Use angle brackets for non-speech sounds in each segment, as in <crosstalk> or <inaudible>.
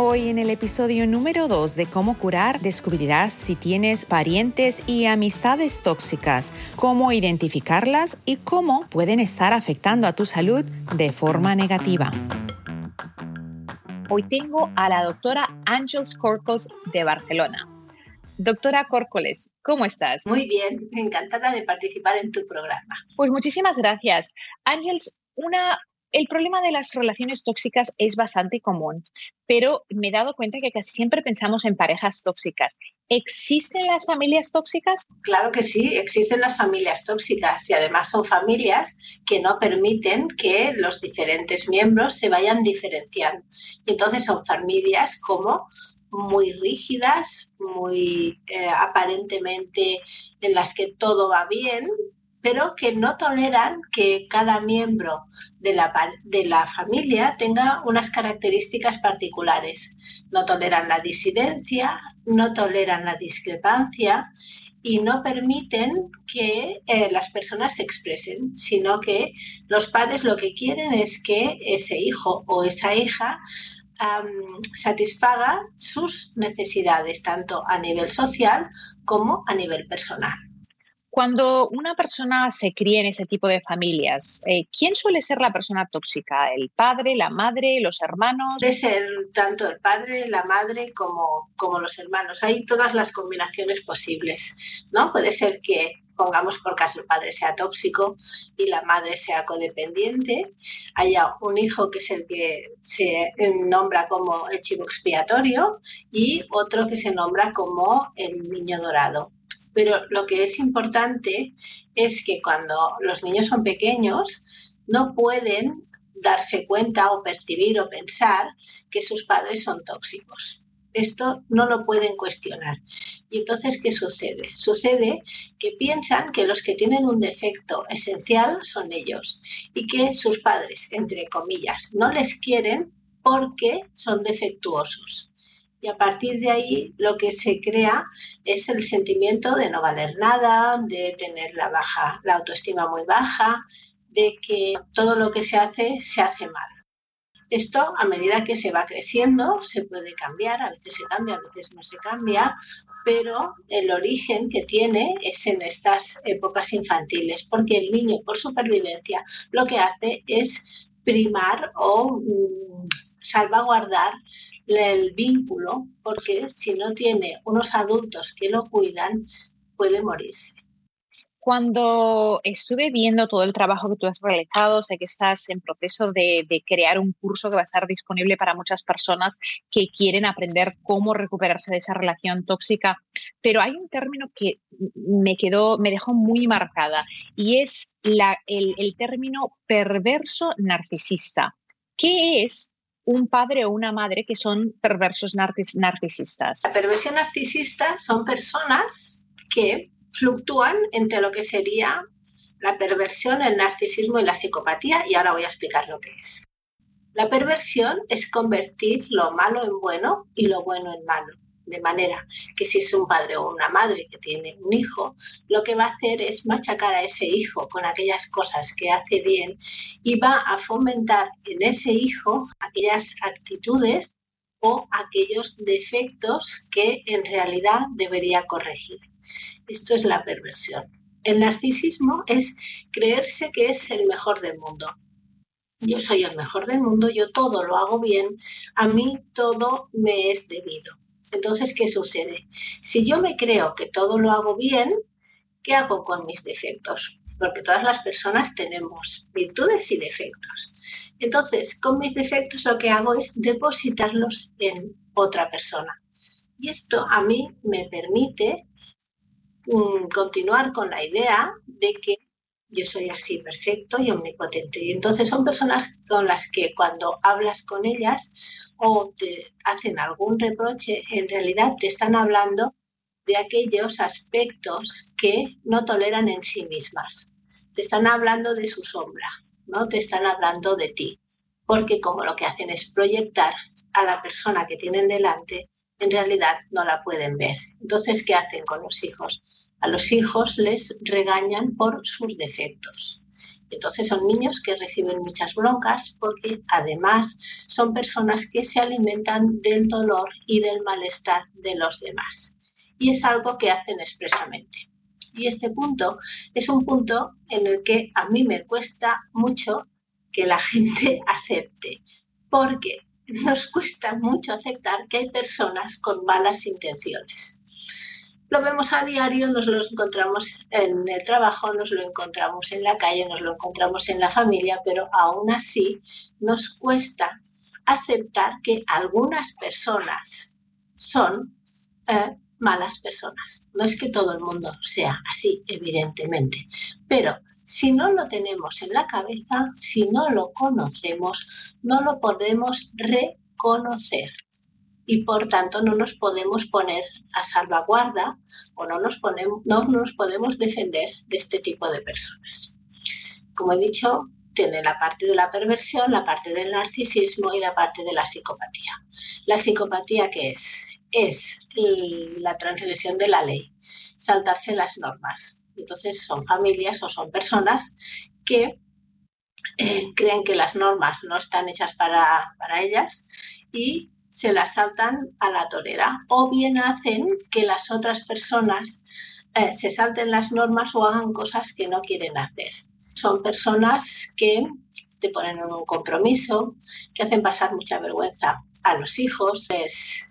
Hoy en el episodio número 2 de Cómo curar descubrirás si tienes parientes y amistades tóxicas, cómo identificarlas y cómo pueden estar afectando a tu salud de forma negativa. Hoy tengo a la doctora Ángels Corcos de Barcelona. Doctora Córcoles, ¿cómo estás? Muy bien, encantada de participar en tu programa. Pues muchísimas gracias. Ángels, una el problema de las relaciones tóxicas es bastante común, pero me he dado cuenta que casi siempre pensamos en parejas tóxicas. ¿Existen las familias tóxicas? Claro que sí, existen las familias tóxicas y además son familias que no permiten que los diferentes miembros se vayan diferenciando. entonces son familias como muy rígidas, muy eh, aparentemente en las que todo va bien, pero que no toleran que cada miembro de la, de la familia tenga unas características particulares. No toleran la disidencia, no toleran la discrepancia y no permiten que eh, las personas se expresen, sino que los padres lo que quieren es que ese hijo o esa hija satisfaga sus necesidades, tanto a nivel social como a nivel personal. Cuando una persona se cría en ese tipo de familias, eh, ¿quién suele ser la persona tóxica? ¿El padre, la madre, los hermanos? Puede ser tanto el padre, la madre como, como los hermanos. Hay todas las combinaciones posibles, ¿no? Puede ser que pongamos por caso el padre sea tóxico y la madre sea codependiente, haya un hijo que es el que se nombra como el chivo expiatorio y otro que se nombra como el niño dorado. Pero lo que es importante es que cuando los niños son pequeños no pueden darse cuenta o percibir o pensar que sus padres son tóxicos. Esto no lo pueden cuestionar. Y entonces, ¿qué sucede? Sucede que piensan que los que tienen un defecto esencial son ellos y que sus padres, entre comillas, no les quieren porque son defectuosos y a partir de ahí lo que se crea es el sentimiento de no valer nada, de tener la baja, la autoestima muy baja, de que todo lo que se hace se hace mal. Esto a medida que se va creciendo se puede cambiar, a veces se cambia, a veces no se cambia, pero el origen que tiene es en estas épocas infantiles, porque el niño por supervivencia lo que hace es primar o mm, salvaguardar el vínculo, porque si no tiene unos adultos que lo cuidan, puede morirse. Cuando estuve viendo todo el trabajo que tú has realizado, sé que estás en proceso de, crear un curso que va a estar disponible para muchas personas que quieren aprender cómo recuperarse de esa relación tóxica, pero hay un término que me quedó, me dejó muy marcada y es la, el, el término perverso narcisista. ¿Qué es un padre o una madre que son perversos narcisistas? La perversión narcisista son personas que fluctúan entre lo que sería la perversión, el narcisismo y la psicopatía y ahora voy a explicar lo que es. La perversión es convertir lo malo en bueno y lo bueno en malo. De manera que si es un padre o una madre que tiene un hijo, lo que va a hacer es machacar a ese hijo con aquellas cosas que hace bien y va a fomentar en ese hijo aquellas actitudes o aquellos defectos que en realidad debería corregir. Esto es la perversión. El narcisismo es creerse que es el mejor del mundo. Yo soy el mejor del mundo, yo todo lo hago bien, a mí todo me es debido. Entonces, ¿qué sucede? Si yo me creo que todo lo hago bien, ¿qué hago con mis defectos? Porque todas las personas tenemos virtudes y defectos. Entonces, con mis defectos lo que hago es depositarlos en otra persona. Y esto a mí me permite mm, continuar con la idea de que yo soy así perfecto y omnipotente. Y entonces son personas con las que cuando hablas con ellas o te hacen algún reproche, en realidad te están hablando de aquellos aspectos que no toleran en sí mismas. Te están hablando de su sombra, no te están hablando de ti, porque como lo que hacen es proyectar a la persona que tienen delante, en realidad no la pueden ver. Entonces, ¿qué hacen con los hijos? A los hijos les regañan por sus defectos. Entonces son niños que reciben muchas broncas porque además son personas que se alimentan del dolor y del malestar de los demás. Y es algo que hacen expresamente. Y este punto es un punto en el que a mí me cuesta mucho que la gente <laughs> acepte, porque nos cuesta mucho aceptar que hay personas con malas intenciones lo vemos a diario, nos lo encontramos en el trabajo, nos lo encontramos en la calle, nos lo encontramos en la familia, pero aún así nos cuesta aceptar que algunas personas son eh, malas personas. No es que todo el mundo sea así, evidentemente, pero si no lo tenemos en la cabeza, si no lo conocemos, no lo podemos reconocer y por tanto no nos podemos poner a salvaguarda o no nos, ponemos, no nos podemos defender de este tipo de personas. Como he dicho, tiene la parte de la perversión, la parte del narcisismo y la parte de la psicopatía. La psicopatía, ¿qué es? Es la transgresión de la ley, saltarse las normas. Entonces son familias o son personas que eh, creen que las normas no están hechas para, para ellas y se las saltan a la torera o bien hacen que las otras personas eh, se salten las normas o hagan cosas que no quieren hacer. Son personas que te ponen en un compromiso, que hacen pasar mucha vergüenza a los hijos, les,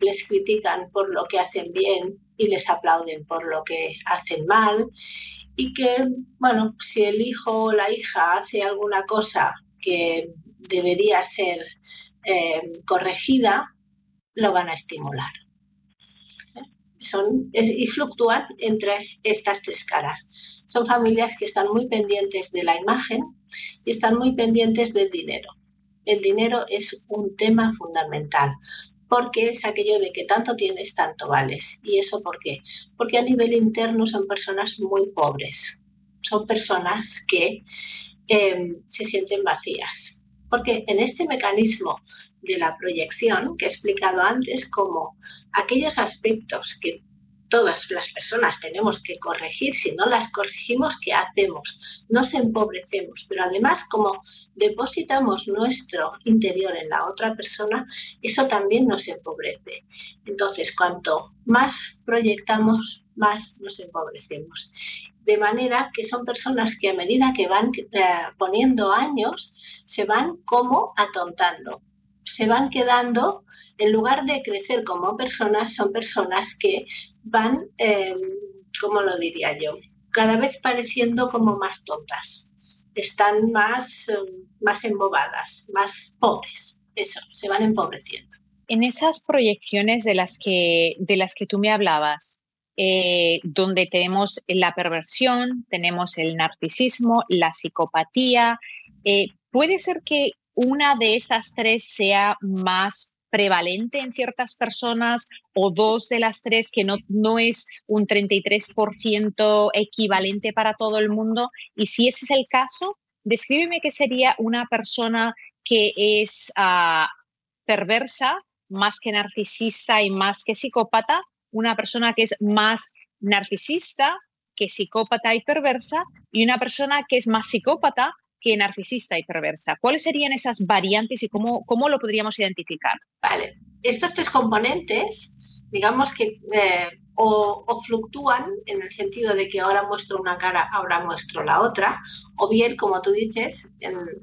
les critican por lo que hacen bien y les aplauden por lo que hacen mal y que, bueno, si el hijo o la hija hace alguna cosa que debería ser eh, corregida, lo van a estimular. Son, y fluctúan entre estas tres caras. Son familias que están muy pendientes de la imagen y están muy pendientes del dinero. El dinero es un tema fundamental porque es aquello de que tanto tienes, tanto vales. ¿Y eso por qué? Porque a nivel interno son personas muy pobres. Son personas que eh, se sienten vacías porque en este mecanismo de la proyección que he explicado antes, como aquellos aspectos que todas las personas tenemos que corregir, si no las corregimos, ¿qué hacemos? Nos empobrecemos, pero además como depositamos nuestro interior en la otra persona, eso también nos empobrece. Entonces, cuanto más proyectamos, más nos empobrecemos de manera que son personas que a medida que van eh, poniendo años, se van como atontando, se van quedando, en lugar de crecer como personas, son personas que van, eh, ¿cómo lo diría yo? Cada vez pareciendo como más tontas, están más, eh, más embobadas, más pobres, eso, se van empobreciendo. En esas proyecciones de las que, de las que tú me hablabas, eh, donde tenemos la perversión, tenemos el narcisismo, la psicopatía. Eh, puede ser que una de esas tres sea más prevalente en ciertas personas o dos de las tres que no, no es un 33% equivalente para todo el mundo. Y si ese es el caso, descríbeme qué sería una persona que es ah, perversa más que narcisista y más que psicópata una persona que es más narcisista que psicópata y perversa y una persona que es más psicópata que narcisista y perversa. ¿Cuáles serían esas variantes y cómo, cómo lo podríamos identificar? Vale, estos tres componentes, digamos que eh, o, fluctúan en el sentido de que ahora muestro una cara, ahora muestro la otra, o bien, como tú dices,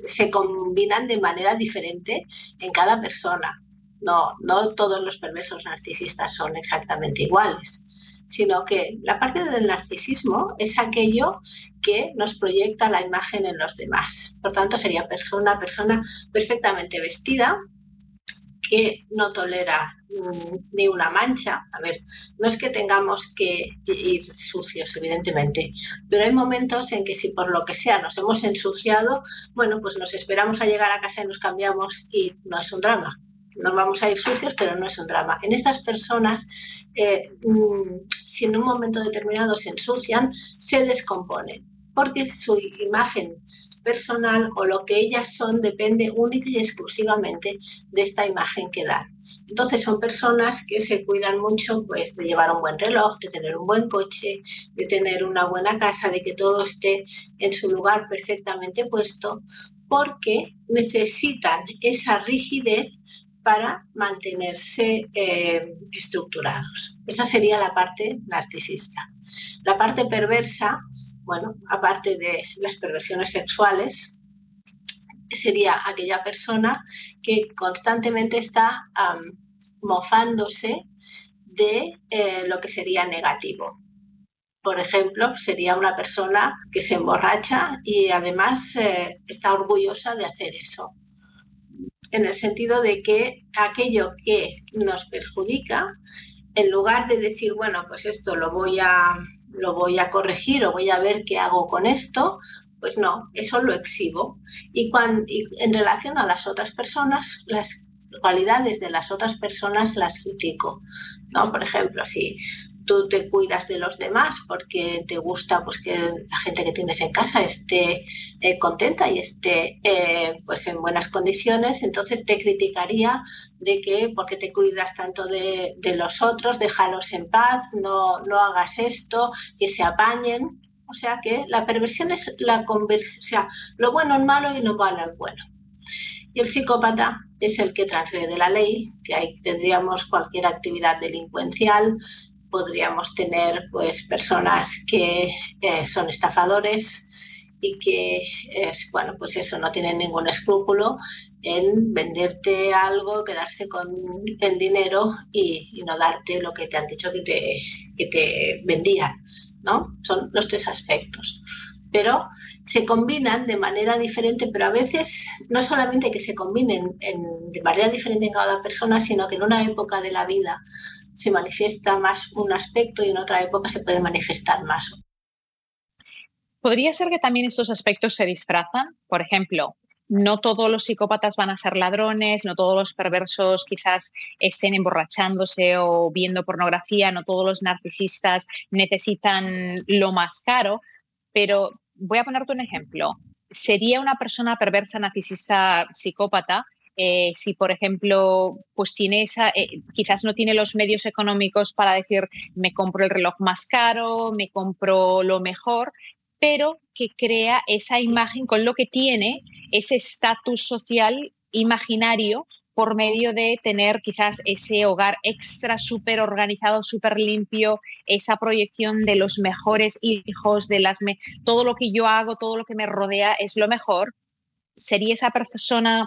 se combinan de manera diferente en cada persona. No, no todos los perversos narcisistas son exactamente iguales. sino que la parte del narcisismo es aquello que nos proyecta la imagen en los demás. Por tanto, sería una persona perfectamente vestida, que no tolera ni una mancha. A ver, no es que tengamos que ir sucios, evidentemente, pero hay momentos en que si por lo que sea nos hemos ensuciado, bueno, pues nos esperamos a llegar a casa y nos cambiamos y no es un drama. No vamos a ir sucios, pero no es un drama. En estas personas, eh, mm, si en un momento determinado se ensucian, se descomponen, porque su imagen personal o lo que ellas son depende única y exclusivamente de esta imagen que dan. Entonces son personas que se cuidan mucho pues de llevar un buen reloj, de tener un buen coche, de tener una buena casa, de que todo esté en su lugar perfectamente puesto, porque necesitan esa rigidez para mantenerse eh, estructurados. Esa sería la parte narcisista. La parte perversa bueno, aparte de las perversiones sexuales, sería aquella persona que constantemente está mofándose de eh, lo que sería negativo. Por ejemplo, sería una persona que se emborracha y además eh, está orgullosa de hacer eso. En el sentido de que aquello que nos perjudica, en lugar de decir, bueno, pues esto lo voy a lo voy a corregir o voy a ver qué hago con esto, pues no, eso lo exhibo. Y, cuando, en relación a las otras personas, las cualidades de las otras personas las critico. ¿no? Por ejemplo, si tú te cuidas de los demás porque te gusta pues, que la gente que tienes en casa esté eh, contenta y esté eh, pues, en buenas condiciones, entonces te criticaría de que porque te cuidas tanto de, los otros, déjalos en paz, no, no hagas esto, que se apañen. O sea que la perversión es la conversión, lo bueno es malo y lo malo es bueno. Y el psicópata es el que transgrede la ley, que ahí tendríamos cualquier actividad delincuencial, podríamos tener pues personas que eh, son estafadores y que es, bueno, pues eso, no tienen ningún escrúpulo en venderte algo, quedarse con el dinero y, no darte lo que te han dicho que te, que te vendían, ¿no? Son los tres aspectos. Pero se combinan de manera diferente, pero a veces no solamente que se combinen de manera diferente en cada persona, sino que en una época de la vida se manifiesta más un aspecto y en otra época se puede manifestar más. ¿Podría ser que también estos aspectos se disfrazan? Por ejemplo, no todos los psicópatas van a ser ladrones, no todos los perversos quizás estén emborrachándose o viendo pornografía, no todos los narcisistas necesitan lo más caro, pero voy a ponerte un ejemplo. ¿Sería una persona perversa, narcisista, psicópata eh, si, por ejemplo, pues tiene esa, eh, quizás no tiene los medios económicos para decir, me compro el reloj más caro, me compro lo mejor, pero que crea esa imagen con lo que tiene, ese estatus social imaginario por medio de tener quizás ese hogar extra súper organizado, súper limpio, esa proyección de los mejores hijos, de las todo lo que yo hago, todo lo que me rodea es lo mejor. ¿Sería esa persona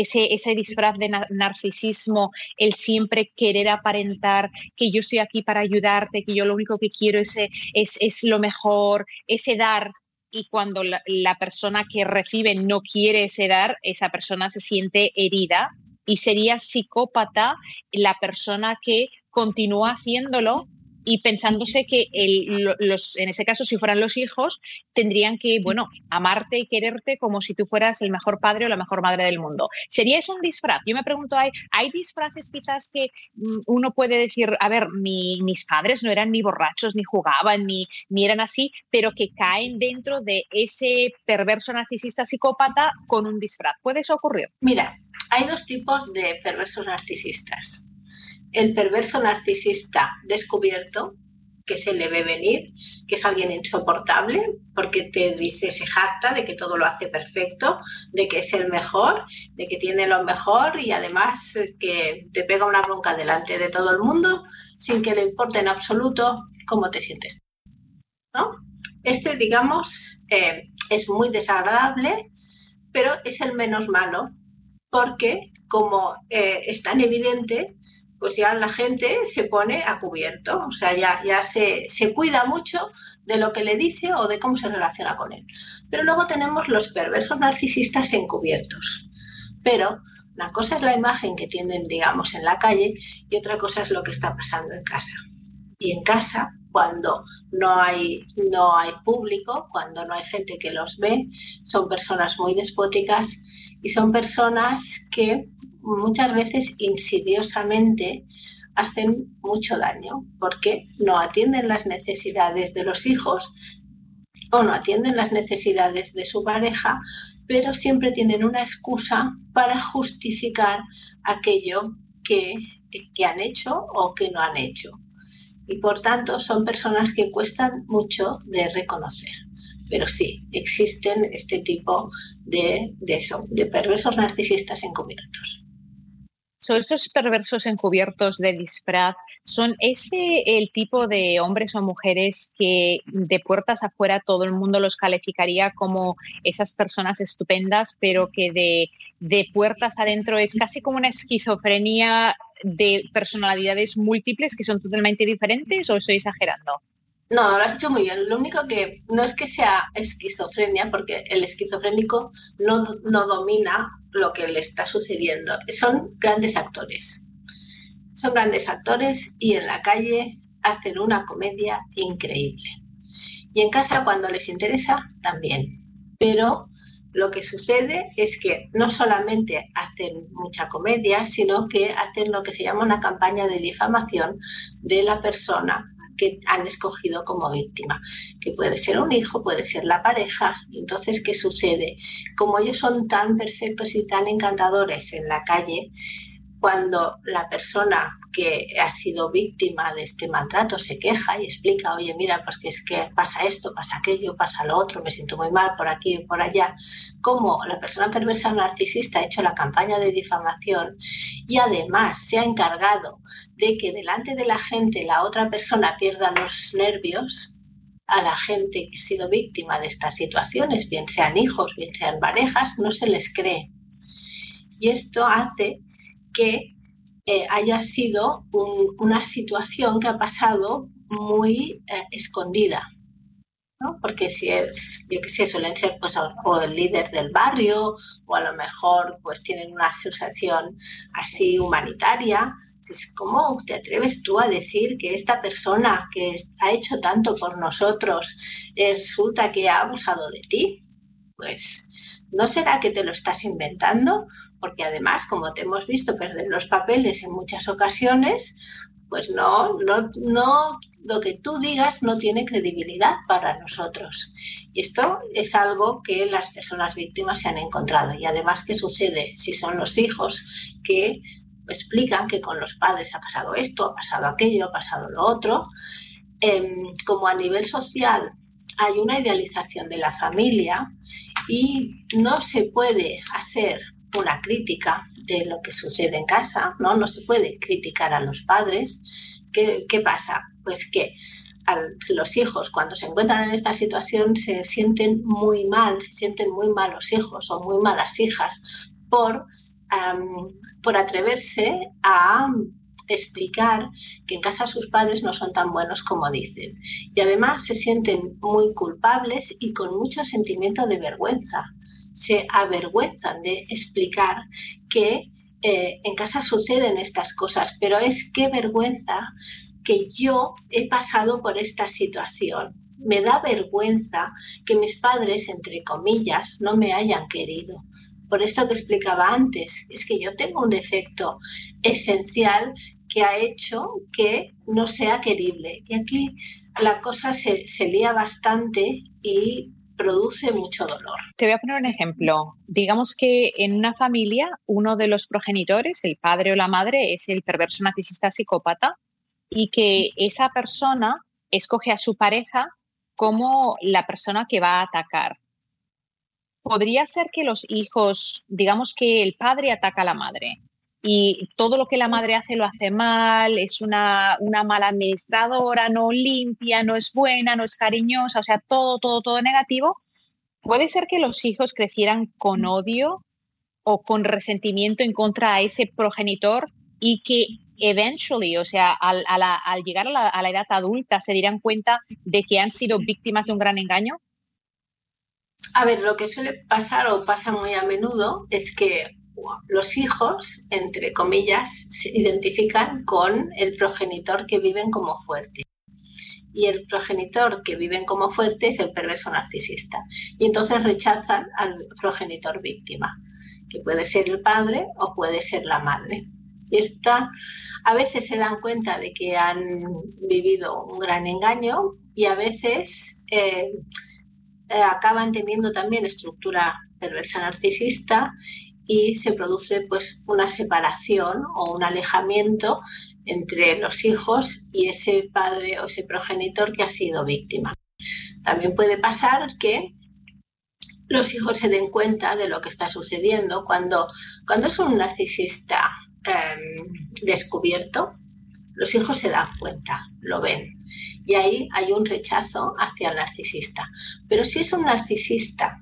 ese, ese disfraz de narcisismo, el siempre querer aparentar que yo estoy aquí para ayudarte, que yo lo único que quiero es, es, es lo mejor, ese dar. Y cuando la, la persona que recibe no quiere ese dar, esa persona se siente herida y sería psicópata la persona que continúa haciéndolo y pensándose que los, en ese caso, si fueran los hijos, tendrían que, bueno, amarte y quererte como si tú fueras el mejor padre o la mejor madre del mundo. ¿Sería eso un disfraz? Yo me pregunto, ¿hay, hay disfraces quizás que mm, uno puede decir, a ver, mis padres no eran ni borrachos, ni jugaban, ni, ni eran así, pero que caen dentro de ese perverso narcisista psicópata con un disfraz? ¿Puede eso ocurrir? Mira, hay dos tipos de perversos narcisistas el perverso narcisista descubierto, que se le ve venir, que es alguien insoportable, porque te dice, se jacta de que todo lo hace perfecto, de que es el mejor, de que tiene lo mejor y además que te pega una bronca delante de todo el mundo sin que le importe en absoluto cómo te sientes. ¿no? Este, digamos, eh, es muy desagradable, pero es el menos malo, porque como eh, es tan evidente, pues ya la gente se pone a cubierto, o sea, ya, ya se, se cuida mucho de lo que le dice o de cómo se relaciona con él. Pero luego tenemos los perversos narcisistas encubiertos. Pero una cosa es la imagen que tienen, digamos, en la calle y otra cosa es lo que está pasando en casa. Y en casa, cuando no hay, no hay público, cuando no hay gente que los ve, son personas muy despóticas y son personas que muchas veces insidiosamente hacen mucho daño porque no atienden las necesidades de los hijos o no atienden las necesidades de su pareja, pero siempre tienen una excusa para justificar aquello que, que han hecho o que no han hecho. Y por tanto son personas que cuestan mucho de reconocer. Pero sí, existen este tipo de, de, de perversos narcisistas encubiertos. ¿Son esos perversos encubiertos de disfraz? ¿Son ese el tipo de hombres o mujeres que de puertas afuera todo el mundo los calificaría como esas personas estupendas, pero que de, de puertas adentro es casi como una esquizofrenia de personalidades múltiples que son totalmente diferentes o estoy exagerando? No, lo has dicho muy bien. Lo único que no es que sea esquizofrenia, porque el esquizofrénico no, no domina lo que le está sucediendo. Son grandes actores. Son grandes actores y en la calle hacen una comedia increíble. Y en casa cuando les interesa también. Pero lo que sucede es que no solamente hacen mucha comedia, sino que hacen lo que se llama una campaña de difamación de la persona que han escogido como víctima, que puede ser un hijo, puede ser la pareja. Entonces, ¿qué sucede? Como ellos son tan perfectos y tan encantadores en la calle, cuando la persona que ha sido víctima de este maltrato se queja y explica, oye, mira, pues que es que pasa esto, pasa aquello, pasa lo otro, me siento muy mal por aquí y por allá, como la persona perversa narcisista ha hecho la campaña de difamación y además se ha encargado de que delante de la gente la otra persona pierda los nervios, a la gente que ha sido víctima de estas situaciones, bien sean hijos, bien sean parejas, no se les cree. Y esto hace que eh, haya sido una situación que ha pasado muy eh, escondida. ¿no? Porque si es, yo que sé, suelen ser pues, o el líder del barrio, o a lo mejor pues tienen una asociación así humanitaria, ¿cómo te atreves tú a decir que esta persona que ha hecho tanto por nosotros resulta que ha abusado de ti? Pues, ¿no será que te lo estás inventando? Porque además, como te hemos visto perder los papeles en muchas ocasiones, pues no, no, no, lo que tú digas no tiene credibilidad para nosotros. Y esto es algo que las personas víctimas se han encontrado. Y además, ¿qué sucede si son los hijos que explican que con los padres ha pasado esto, ha pasado aquello, ha pasado lo otro. Em, como a nivel social hay una idealización de la familia y no se puede hacer una crítica de lo que sucede en casa, ¿no? No se puede criticar a los padres. ¿Qué, qué pasa? Pues que los hijos cuando se encuentran en esta situación se sienten muy mal, se sienten muy malos hijos o muy malas hijas por por atreverse a explicar que en casa sus padres no son tan buenos como dicen. Y además se sienten muy culpables y con mucho sentimiento de vergüenza. Se avergüenzan de explicar que eh, en casa suceden estas cosas, pero es qué vergüenza que yo he pasado por esta situación. Me da vergüenza que mis padres, entre comillas, no me hayan querido por esto que explicaba antes, es que yo tengo un defecto esencial que ha hecho que no sea querible. Y aquí la cosa se, se lía bastante y produce mucho dolor. Te voy a poner un ejemplo. Digamos que en una familia uno de los progenitores, el padre o la madre, es el perverso narcisista psicópata y que esa persona escoge a su pareja como la persona que va a atacar podría ser que los hijos, digamos que el padre ataca a la madre y todo lo que la madre hace lo hace mal, es una, una mala administradora, no limpia, no es buena, no es cariñosa, o sea, todo, todo, todo negativo. Puede ser que los hijos crecieran con odio o con resentimiento en contra a ese progenitor y que eventually, o sea, al, llegar a la, a la edad adulta, se dirán cuenta de que han sido víctimas de un gran engaño? A ver, lo que suele pasar o pasa muy a menudo es que los hijos, entre comillas, se identifican con el progenitor que viven como fuerte. Y el progenitor que viven como fuerte es el perverso narcisista. Y entonces rechazan al progenitor víctima, que puede ser el padre o puede ser la madre. Y esta, a veces se dan cuenta de que han vivido un gran engaño y a veces eh, eh, acaban teniendo también estructura perversa narcisista y se produce pues una separación o un alejamiento entre los hijos y ese padre o ese progenitor que ha sido víctima. También puede pasar que los hijos se den cuenta de lo que está sucediendo cuando, cuando es un narcisista em, descubierto, los hijos se dan cuenta, lo ven. Y ahí hay un rechazo hacia el narcisista. Pero si es un narcisista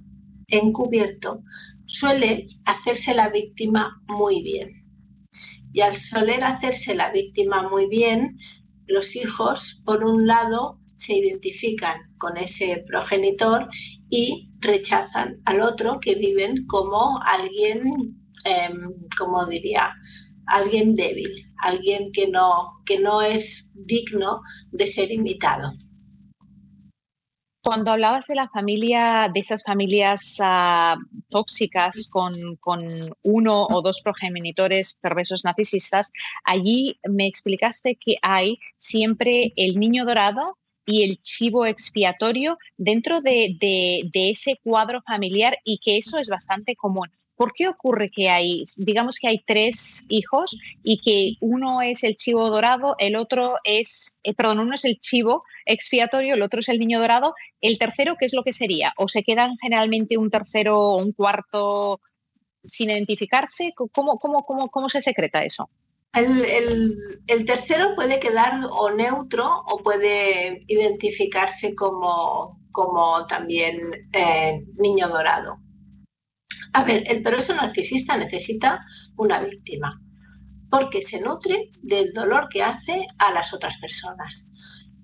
encubierto, suele hacerse la víctima muy bien. Y al soler hacerse la víctima muy bien, los hijos, por un lado, se identifican con ese progenitor y rechazan al otro que viven como alguien, em, como diría, alguien débil, alguien que no, que no es digno de ser imitado. Cuando hablabas de la familia, de esas familias ah, tóxicas con, uno o dos progenitores perversos narcisistas, allí me explicaste que hay siempre el niño dorado y el chivo expiatorio dentro de, de, ese cuadro familiar y que eso es bastante común. ¿Por qué ocurre que hay, digamos que hay tres hijos y que uno es el chivo dorado, el otro es, eh, perdón, uno es el chivo expiatorio, el otro es el niño dorado, el tercero, ¿qué es lo que sería? ¿O se quedan generalmente un tercero o un cuarto sin identificarse? ¿Cómo, cómo, cómo, cómo se secreta eso? El, tercero puede quedar o neutro o puede identificarse como, como también eh, niño dorado. A ver, el perverso narcisista necesita una víctima porque se nutre del dolor que hace a las otras personas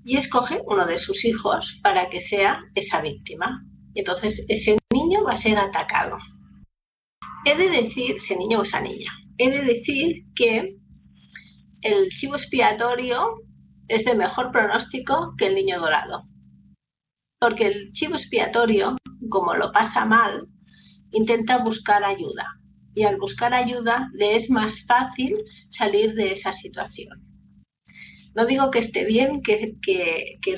y escoge uno de sus hijos para que sea esa víctima. Entonces ese niño va a ser atacado. He de decir, ese niño o esa niña, he de decir que el chivo expiatorio es de mejor pronóstico que el niño dorado. Porque el chivo expiatorio, como lo pasa mal, intenta buscar ayuda y al buscar ayuda le es más fácil salir de esa situación. No digo que esté bien que,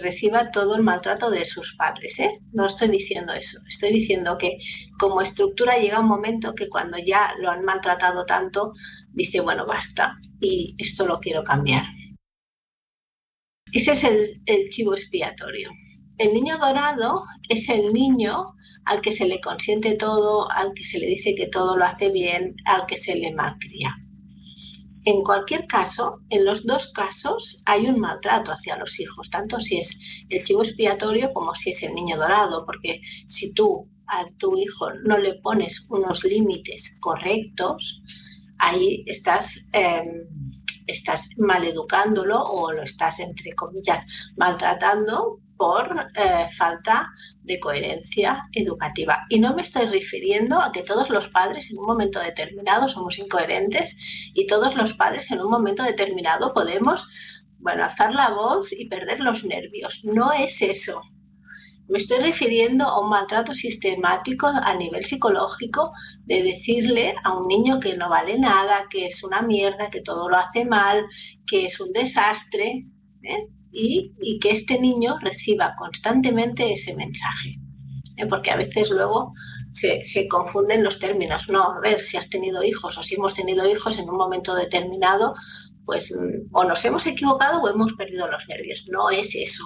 reciba todo el maltrato de sus padres, ¿eh? no estoy diciendo eso, estoy diciendo que como estructura llega un momento que cuando ya lo han maltratado tanto, dice, bueno, basta y esto lo quiero cambiar. Ese es el, el chivo expiatorio. El niño dorado es el niño al que se le consiente todo, al que se le dice que todo lo hace bien, al que se le malcría. En cualquier caso, en los dos casos hay un maltrato hacia los hijos, tanto si es el chivo expiatorio como si es el niño dorado, porque si tú a tu hijo no le pones unos límites correctos, ahí estás, eh, estás maleducándolo o lo estás, entre comillas, maltratando por eh, falta de coherencia educativa. Y no me estoy refiriendo a que todos los padres en un momento determinado somos incoherentes y todos los padres en un momento determinado podemos, bueno, alzar la voz y perder los nervios. No es eso. Me estoy refiriendo a un maltrato sistemático a nivel psicológico de decirle a un niño que no vale nada, que es una mierda, que todo lo hace mal, que es un desastre. ¿eh? Y, que este niño reciba constantemente ese mensaje. ¿eh? Porque a veces luego se, confunden los términos. No, a ver, si has tenido hijos o si hemos tenido hijos en un momento determinado, pues mm, o nos hemos equivocado o hemos perdido los nervios. No es eso.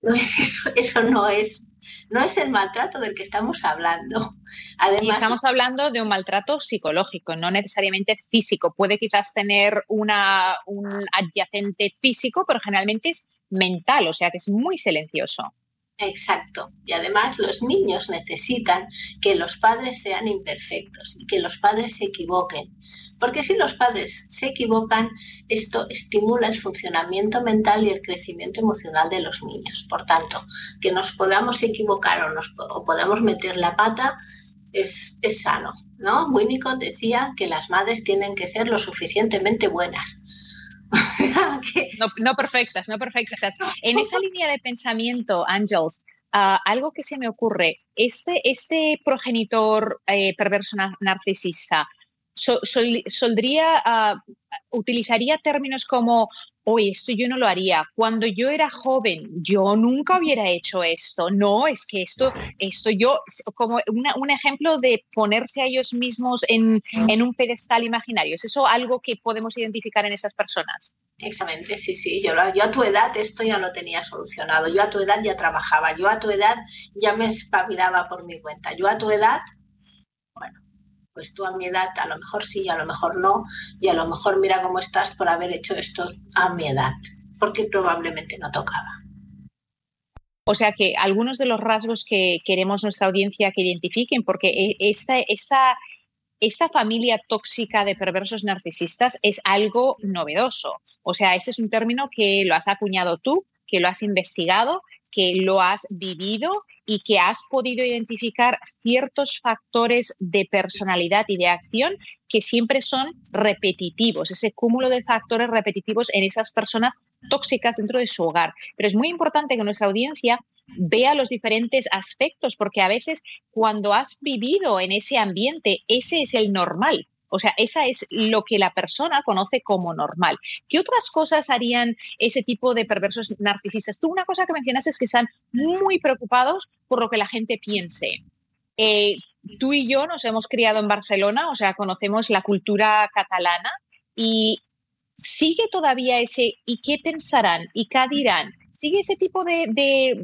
No es eso. <laughs> Eso no es no es el maltrato del que estamos hablando. <laughs> Además, estamos hablando de un maltrato psicológico, no necesariamente físico. Puede quizás tener una, un adyacente físico, pero generalmente es mental, o sea que es muy silencioso. Exacto. Y además los niños necesitan que los padres sean imperfectos y que los padres se equivoquen. Porque si los padres se equivocan, esto estimula el funcionamiento mental y el crecimiento emocional de los niños. Por tanto, que nos podamos equivocar o, nos, podamos meter la pata es, es sano. ¿no? Winnicott decía que las madres tienen que ser lo suficientemente buenas <laughs> no, perfectas, no perfectas. En esa línea de pensamiento, Angels, ah, algo que se me ocurre, este, este progenitor eh, perverso narcisista, soldría, ah, utilizaría términos como oye, esto yo no lo haría. Cuando yo era joven, yo nunca hubiera hecho esto. No, es que esto, esto yo, como un ejemplo de ponerse a ellos mismos en, en, un pedestal imaginario. ¿Es eso algo que podemos identificar en esas personas? Exactamente, sí, sí. Yo, yo a tu edad esto ya lo tenía solucionado. Yo a tu edad ya trabajaba. Yo a tu edad ya me espabilaba por mi cuenta. Yo a tu edad pues tú a mi edad a lo mejor sí, a lo mejor no, y a lo mejor mira cómo estás por haber hecho esto a mi edad, porque probablemente no tocaba. O sea que algunos de los rasgos que queremos nuestra audiencia que identifiquen, porque e, esta, esta, esta familia tóxica de perversos narcisistas es algo novedoso. O sea, ese es un término que lo has acuñado tú, que lo has investigado que lo has vivido y que has podido identificar ciertos factores de personalidad y de acción que siempre son repetitivos, ese cúmulo de factores repetitivos en esas personas tóxicas dentro de su hogar. Pero es muy importante que nuestra audiencia vea los diferentes aspectos, porque a veces cuando has vivido en ese ambiente, ese es el normal. O sea, esa es lo que la persona conoce como normal. ¿Qué otras cosas harían ese tipo de perversos narcisistas? Tú una cosa que mencionas es que están muy preocupados por lo que la gente piense. Eh, tú y yo nos hemos criado en Barcelona, o sea, conocemos la cultura catalana y sigue todavía ese ¿y qué pensarán? ¿y qué dirán? ¿Sigue ese tipo de, de,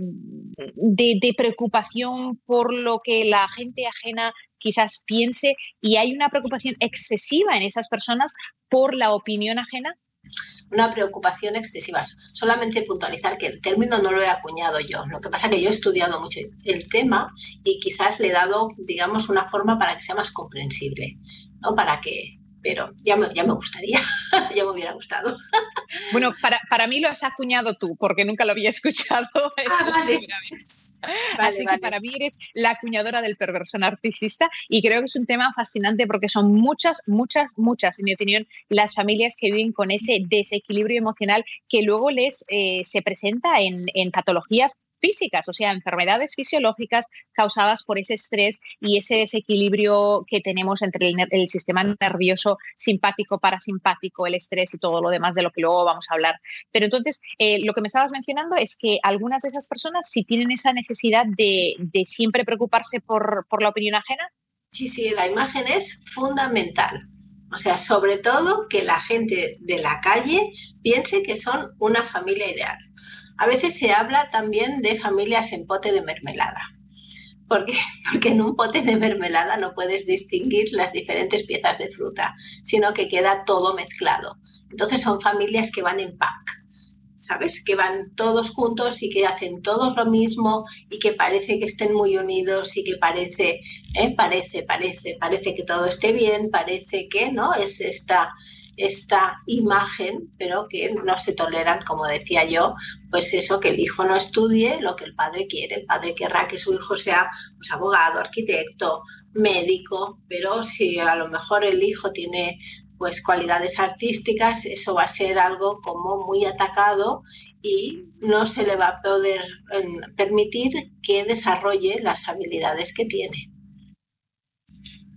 preocupación por lo que la gente ajena quizás piense y hay una preocupación excesiva en esas personas por la opinión ajena? Una preocupación excesiva. Solamente puntualizar que el término no lo he acuñado yo. Lo que pasa es que yo he estudiado mucho el tema y quizás le he dado, digamos, una forma para que sea más comprensible, ¿no? Para que, pero ya me, ya me gustaría, <laughs> ya me hubiera gustado. Bueno, para, para mí lo has acuñado tú, porque nunca lo había escuchado. <laughs> Ah, Así que para mí eres la acuñadora del perverso narcisista y creo que es un tema fascinante porque son muchas, muchas, muchas, en mi opinión, las familias que viven con ese desequilibrio emocional que luego les eh, se presenta en, en patologías físicas, o sea, enfermedades fisiológicas causadas por ese estrés y ese desequilibrio que tenemos entre el, sistema nervioso simpático, parasimpático, el estrés y todo lo demás de lo que luego vamos a hablar. Pero entonces, eh, lo que me estabas mencionando es que algunas de esas personas sí tienen esa necesidad de, siempre preocuparse por, por la opinión ajena. Sí, sí, la imagen es fundamental. O sea, sobre todo que la gente de la calle piense que son una familia ideal. A veces se habla también de familias en pote de mermelada. Porque, <laughs> porque en un pote de mermelada no puedes distinguir las diferentes piezas de fruta, sino que queda todo mezclado. Entonces son familias que van en pack, ¿sabes? Que van todos juntos y que hacen todos lo mismo y que parece que estén muy unidos y que parece, ¿eh? parece, parece, parece que todo esté bien, parece que, ¿no? Es esta, esta imagen, pero que no se toleran, como decía yo, pues eso, que el hijo no estudie lo que el padre quiere. El padre querrá que su hijo sea pues, abogado, arquitecto, médico, pero si a lo mejor el hijo tiene pues cualidades artísticas, eso va a ser algo como muy atacado y no se le va a poder em, permitir que desarrolle las habilidades que tiene.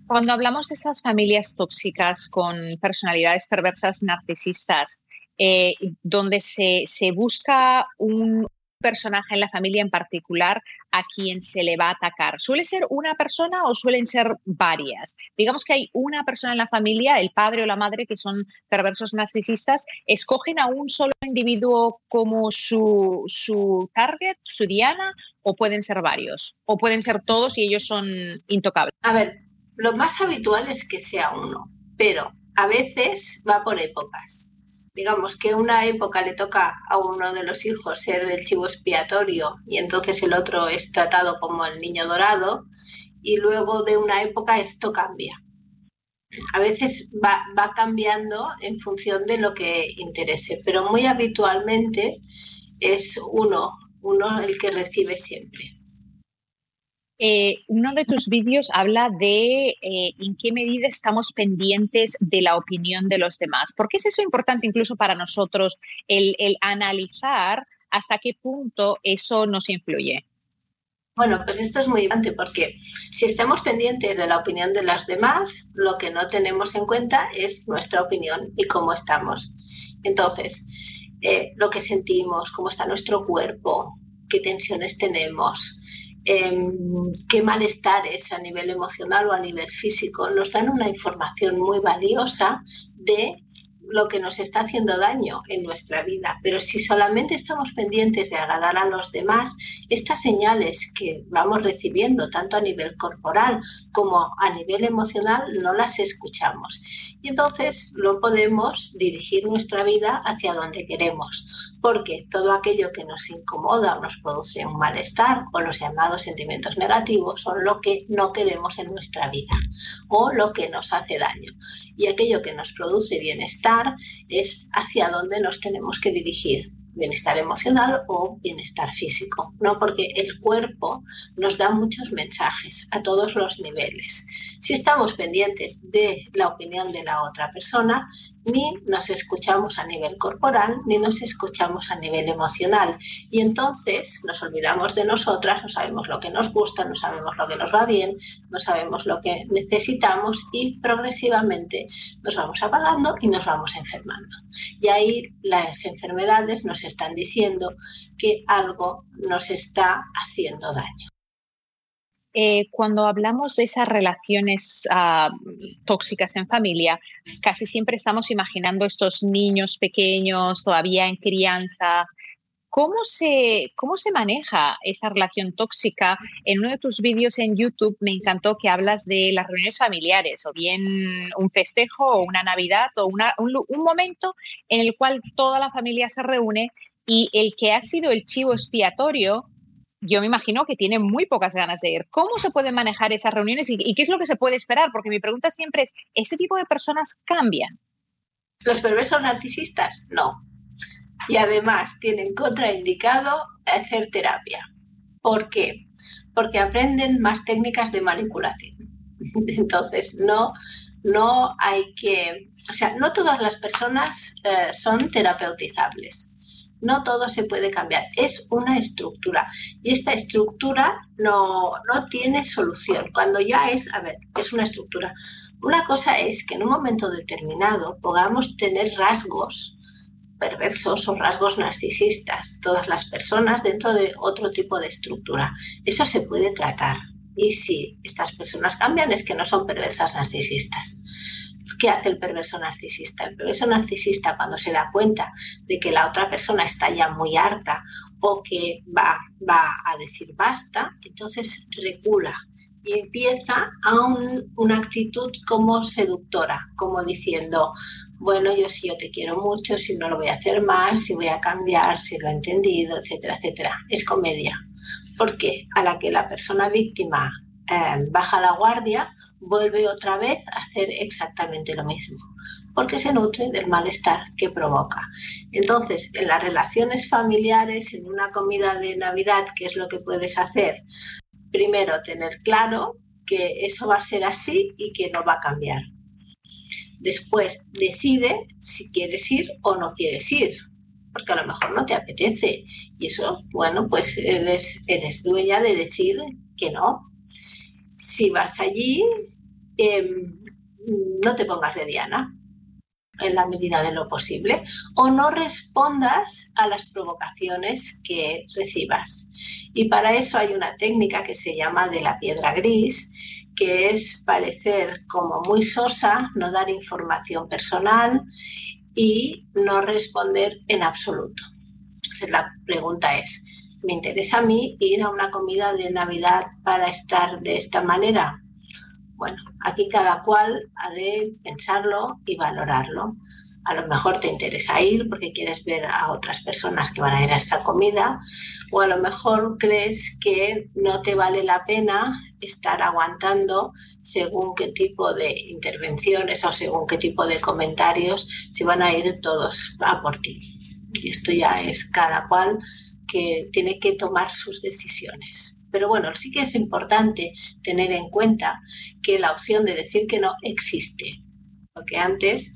Cuando hablamos de esas familias tóxicas con personalidades perversas narcisistas, eh, donde se, se busca un personaje en la familia en particular a quien se le va a atacar. ¿Suele ser una persona o suelen ser varias? Digamos que hay una persona en la familia, el padre o la madre, que son perversos narcisistas, ¿escogen a un solo individuo como su, su target, su diana, o pueden ser varios? ¿O pueden ser todos y ellos son intocables? A ver, lo más habitual es que sea uno, pero a veces va por épocas. digamos que una época le toca a uno de los hijos ser el chivo expiatorio y entonces el otro es tratado como el niño dorado y luego de una época esto cambia. A veces va, va cambiando en función de lo que interese, pero muy habitualmente es uno, uno el que recibe siempre. Eh, uno de tus vídeos habla de eh, en qué medida estamos pendientes de la opinión de los demás. ¿Por qué es eso importante incluso para nosotros, el, analizar hasta qué punto eso nos influye? Bueno, pues esto es muy importante porque si estamos pendientes de la opinión de los demás, lo que no tenemos en cuenta es nuestra opinión y cómo estamos. Entonces, eh, lo que sentimos, cómo está nuestro cuerpo, qué tensiones tenemos, Em, qué malestares a nivel emocional o a nivel físico, nos dan una información muy valiosa de lo que nos está haciendo daño en nuestra vida. Pero si solamente estamos pendientes de agradar a los demás, estas señales que vamos recibiendo, tanto a nivel corporal como a nivel emocional, no las escuchamos. Y entonces no podemos dirigir nuestra vida hacia donde queremos, porque todo aquello que nos incomoda o nos produce un malestar o los llamados sentimientos negativos son lo que no queremos en nuestra vida o lo que nos hace daño. Y aquello que nos produce bienestar, es hacia dónde nos tenemos que dirigir bienestar emocional o bienestar físico, ¿no? Porque el cuerpo nos da muchos mensajes a todos los niveles. Si estamos pendientes de la opinión de la otra persona, ni nos escuchamos a nivel corporal, ni nos escuchamos a nivel emocional. Y entonces nos olvidamos de nosotras, no sabemos lo que nos gusta, no sabemos lo que nos va bien, no sabemos lo que necesitamos y progresivamente nos vamos apagando y nos vamos enfermando. Y ahí las enfermedades nos están diciendo que algo nos está haciendo daño. Eh, cuando hablamos de esas relaciones ah, tóxicas en familia, casi siempre estamos imaginando estos niños pequeños todavía en crianza. ¿Cómo se, ¿Cómo se maneja esa relación tóxica? En uno de tus vídeos en YouTube me encantó que hablas de las reuniones familiares, o bien un festejo, o una Navidad, o un, un momento en el cual toda la familia se reúne y el que ha sido el chivo expiatorio yo me imagino que tiene muy pocas ganas de ir. ¿Cómo se pueden manejar esas reuniones y, qué es lo que se puede esperar? Porque mi pregunta siempre es, ¿ese tipo de personas cambian? ¿Los perversos narcisistas? No. Y además tienen contraindicado hacer terapia. ¿Por qué? Porque aprenden más técnicas de manipulación. <laughs> Entonces, no, no hay que... O sea, no todas las personas eh, son terapeutizables no todo se puede cambiar, es una estructura y esta estructura no, no tiene solución. Cuando ya es, a ver, es una estructura. Una cosa es que en un momento determinado podamos tener rasgos perversos o rasgos narcisistas, todas las personas dentro de otro tipo de estructura. Eso se puede tratar. Y si estas personas cambian es que no son perversas narcisistas. ¿Qué hace el perverso narcisista? El perverso narcisista cuando se da cuenta de que la otra persona está ya muy harta o que va, va a decir basta, entonces recula y empieza a una actitud como seductora, como diciendo, bueno, yo sí, yo te quiero mucho, si no lo voy a hacer más, si voy a cambiar, si lo he entendido, etcétera, etcétera. Es comedia. Porque a la que la persona víctima eh, baja la guardia, vuelve otra vez a hacer exactamente lo mismo, porque se nutre del malestar que provoca. Entonces, en las relaciones familiares, en una comida de Navidad, ¿qué es lo que puedes hacer? Primero, tener claro que eso va a ser así y que no va a cambiar. Después, decide si quieres ir o no quieres ir, porque a lo mejor no te apetece. Y eso, bueno, pues eres, eres dueña de decir que no, si vas allí, Em, no te pongas de diana en la medida de lo posible o no respondas a las provocaciones que recibas. Y para eso hay una técnica que se llama de la piedra gris, que es parecer como muy sosa, no dar información personal y no responder en absoluto. Entonces la pregunta es, ¿me interesa a mí ir a una comida de Navidad para estar de esta manera? Bueno, aquí cada cual ha de pensarlo y valorarlo. a lo mejor te interesa ir porque quieres ver a otras personas que van a ir a esa comida o a lo mejor crees que no te vale la pena estar aguantando según qué tipo de intervenciones o según qué tipo de comentarios si van a ir todos a por ti. Y esto ya es cada cual que tiene que tomar sus decisiones. Pero bueno, sí que es importante tener en cuenta que la opción de decir que no existe. Porque antes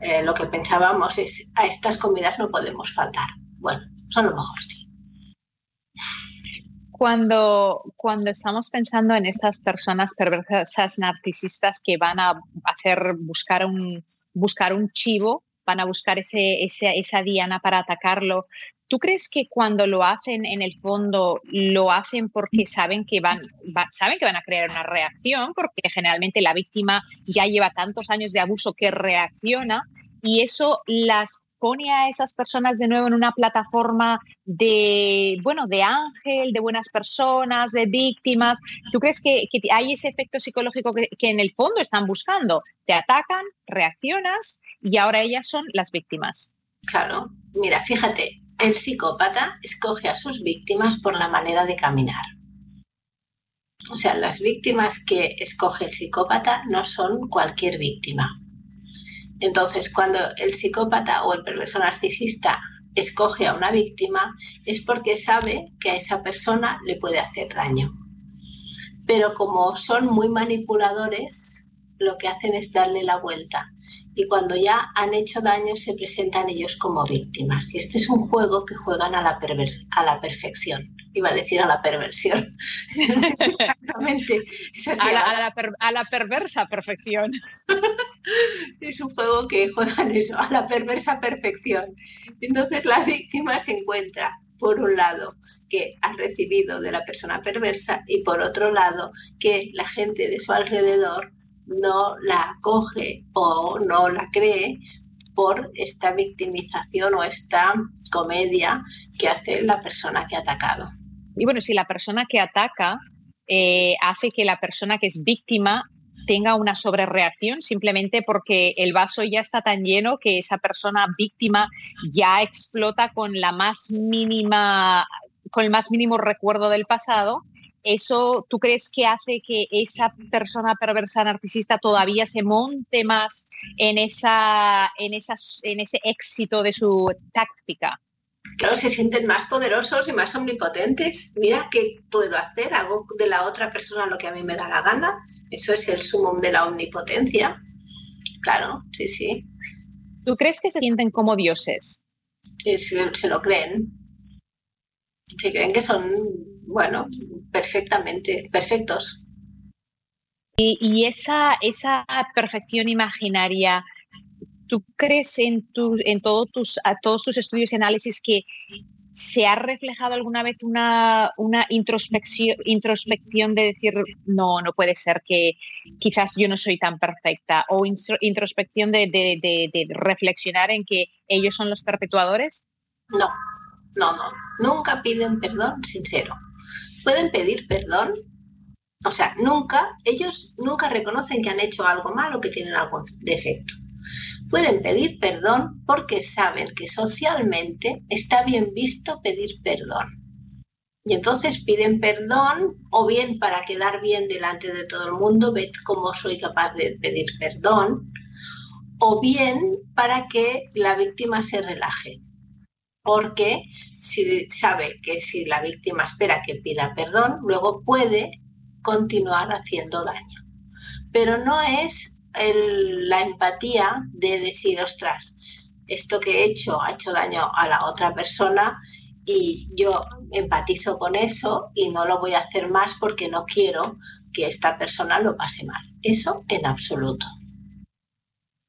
eh, lo que pensábamos es, a estas comidas no podemos faltar. Bueno, pues a lo mejor sí. Cuando, cuando estamos pensando en estas personas perversas narcisistas que van a hacer buscar un, buscar un chivo, van a buscar ese, esa diana para atacarlo, ¿Tú crees que cuando lo hacen en el fondo lo hacen porque saben que van, saben que van a crear una reacción? Porque generalmente la víctima ya lleva tantos años de abuso que reacciona y eso las pone a esas personas de nuevo en una plataforma de, bueno, de ángel, de buenas personas, de víctimas. ¿Tú crees que, hay ese efecto psicológico que, que, en el fondo están buscando? Te atacan, reaccionas y ahora ellas son las víctimas. Claro, mira, fíjate, el psicópata escoge a sus víctimas por la manera de caminar. O sea, las víctimas que escoge el psicópata no son cualquier víctima. Entonces, cuando el psicópata o el perverso narcisista escoge a una víctima, es porque sabe que a esa persona le puede hacer daño. Pero como son muy manipuladores, lo que hacen es darle la vuelta y cuando ya han hecho daño se presentan ellos como víctimas. Y este es un juego que juegan a la, a la perfección. Iba a decir a la perversión. <laughs> Exactamente. a, la, perversa perfección. <laughs> es un juego que juegan eso, a la perversa perfección. Entonces la víctima se encuentra por un lado, que ha recibido de la persona perversa y por otro lado, que la gente de su alrededor no la acoge o no la cree por esta victimización o esta comedia que hace la persona que ha atacado. Y bueno, si la persona que ataca eh, hace que la persona que es víctima tenga una sobrereacción simplemente porque el vaso ya está tan lleno que esa persona víctima ya explota con la más mínima con el más mínimo recuerdo del pasado ¿Eso tú crees que hace que esa persona perversa narcisista todavía se monte más en, esa, en, en ese éxito de su táctica? Claro, se sienten más poderosos y más omnipotentes. Mira qué puedo hacer, hago de la otra persona lo que a mí me da la gana. Eso es el sumum de la omnipotencia. Claro, sí, sí. ¿Tú crees que se sienten como dioses? se lo creen. Se creen que son, bueno, perfectamente, perfectos. Y, esa, esa perfección imaginaria, ¿tú crees en, tu, en todos tus, todos tus estudios y análisis que se ha reflejado alguna vez una, una introspección, introspección de decir, no, no puede ser que quizás yo no soy tan perfecta? ¿O introspección de, de reflexionar en que ellos son los perpetuadores? No, no, no. Nunca piden perdón sincero pueden pedir perdón. O sea, nunca, ellos nunca reconocen que han hecho algo malo, que tienen algún defecto. Pueden pedir perdón porque saben que socialmente está bien visto pedir perdón. Y entonces piden perdón o bien para quedar bien delante de todo el mundo, ved cómo soy capaz de pedir perdón, o bien para que la víctima se relaje porque si sabe que si la víctima espera que pida perdón, luego puede continuar haciendo daño. Pero no es la empatía de decir, ostras, esto que he hecho ha hecho daño a la otra persona y yo empatizo con eso y no lo voy a hacer más porque no quiero que esta persona lo pase mal. Eso en absoluto.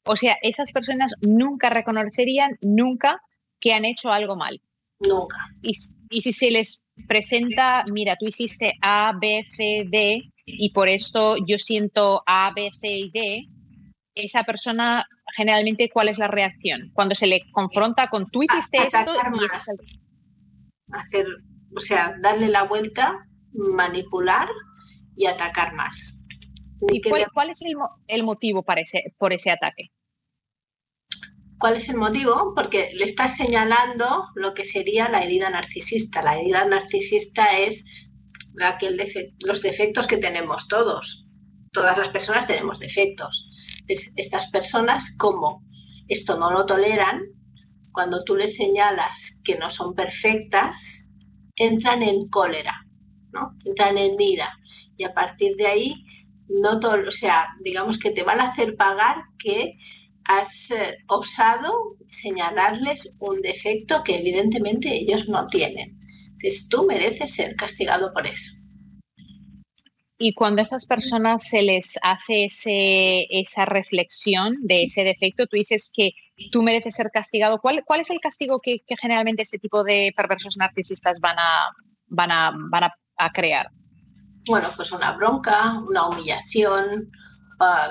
O sea, esas personas nunca reconocerían, nunca que han hecho algo mal. Nunca. Y, si se les presenta, mira, tú hiciste A, B, C, D, y por esto yo siento A, B, C y D, esa persona generalmente, ¿cuál es la reacción? Cuando se le confronta con tú hiciste esto Hacer, o sea, darle la vuelta, manipular y atacar más. ¿Y cuál, es el, motivo para ese, por ese ataque? ¿Cuál es el motivo? Porque le estás señalando lo que sería la herida narcisista. La herida narcisista es los defectos que tenemos todos. Todas las personas tenemos defectos. estas personas, como esto no lo toleran, cuando tú les señalas que no son perfectas, entran en cólera, ¿no? Entran en ira. Y a partir de ahí, no todo, o sea, digamos que te van a hacer pagar que has eh, osado señalarles un defecto que evidentemente ellos no tienen. Entonces tú mereces ser castigado por eso. Y cuando a estas personas se les hace ese, esa reflexión de ese defecto, tú dices que tú mereces ser castigado. ¿Cuál, cuál es el castigo que, generalmente este tipo de perversos narcisistas van a, van a, van a crear? Bueno, pues una bronca, una humillación,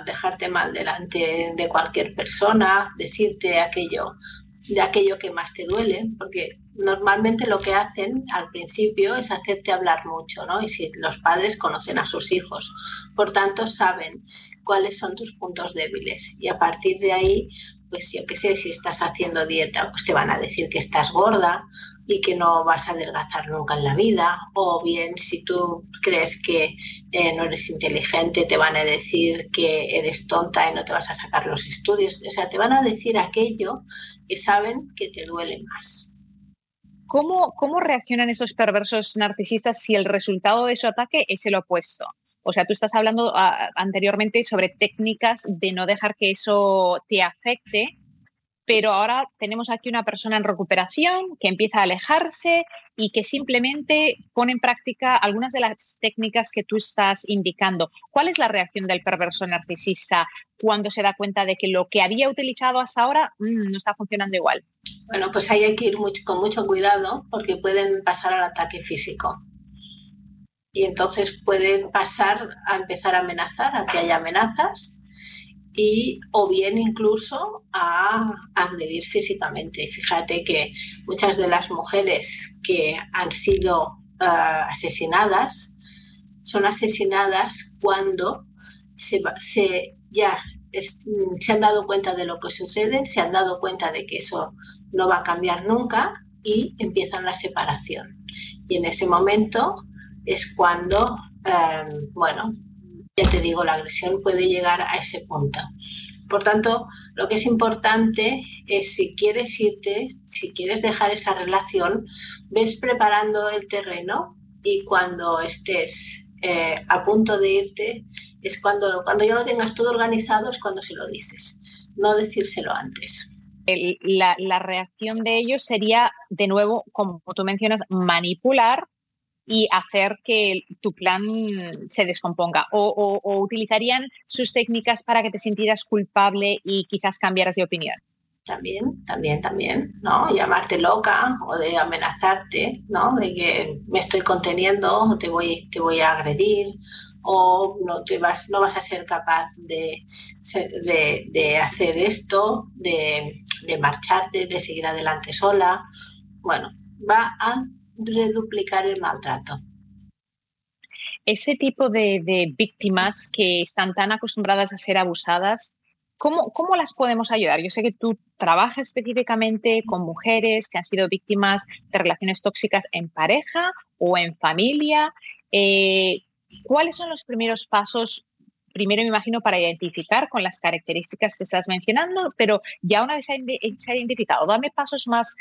dejarte mal delante de cualquier persona, decirte aquello, de aquello que más te duele, porque normalmente lo que hacen al principio es hacerte hablar mucho, ¿no? Y si los padres conocen a sus hijos, por tanto saben cuáles son tus puntos débiles y a partir de ahí pues yo qué sé, si estás haciendo dieta, pues te van a decir que estás gorda y que no vas a adelgazar nunca en la vida, o bien si tú crees que eh, no eres inteligente, te van a decir que eres tonta y no te vas a sacar los estudios, o sea, te van a decir aquello que saben que te duele más. ¿Cómo, cómo reaccionan esos perversos narcisistas si el resultado de su ataque es el opuesto? O sea, tú estás hablando ah, anteriormente sobre técnicas de no dejar que eso te afecte, pero ahora tenemos aquí una persona en recuperación que empieza a alejarse y que simplemente pone en práctica algunas de las técnicas que tú estás indicando. ¿Cuál es la reacción del perverso narcisista cuando se da cuenta de que lo que había utilizado hasta ahora mm, no está funcionando igual? Bueno, pues hay que ir con mucho cuidado porque pueden pasar al ataque físico y entonces pueden pasar a empezar a amenazar, a que haya amenazas y o bien incluso a agredir físicamente. Fíjate que muchas de las mujeres que han sido ah, asesinadas son asesinadas cuando se, ya se han dado cuenta de lo que sucede, se han dado cuenta de que eso no va a cambiar nunca y empiezan la separación. Y en ese momento es cuando, em, bueno, ya te digo, la agresión puede llegar a ese punto. Por tanto, lo que es importante es si quieres irte, si quieres dejar esa relación, ves preparando el terreno y cuando estés eh, a punto de irte, es cuando, cuando ya lo tengas todo organizado, es cuando se lo dices, no decírselo antes. la, la, reacción de ellos sería, de nuevo, como tú mencionas, manipular y hacer que tu plan se descomponga? O, utilizarían sus técnicas para que te sintieras culpable y quizás cambiaras de opinión? También, también, también, ¿no? Llamarte loca o de amenazarte, ¿no? De que me estoy conteniendo, te voy, te voy a agredir o no, te vas, no vas a ser capaz de, de, hacer esto, de, de marcharte, de seguir adelante sola. Bueno, va a reduplicar el maltrato. Ese tipo de, víctimas que están tan acostumbradas a ser abusadas, ¿cómo, ¿cómo, las podemos ayudar? Yo sé que tú trabajas específicamente con mujeres que han sido víctimas de relaciones tóxicas en pareja o en familia. Eh, ¿Cuáles son los primeros pasos primero me imagino para identificar con las características que estás mencionando, pero ya una vez se ha identificado, dame pasos más,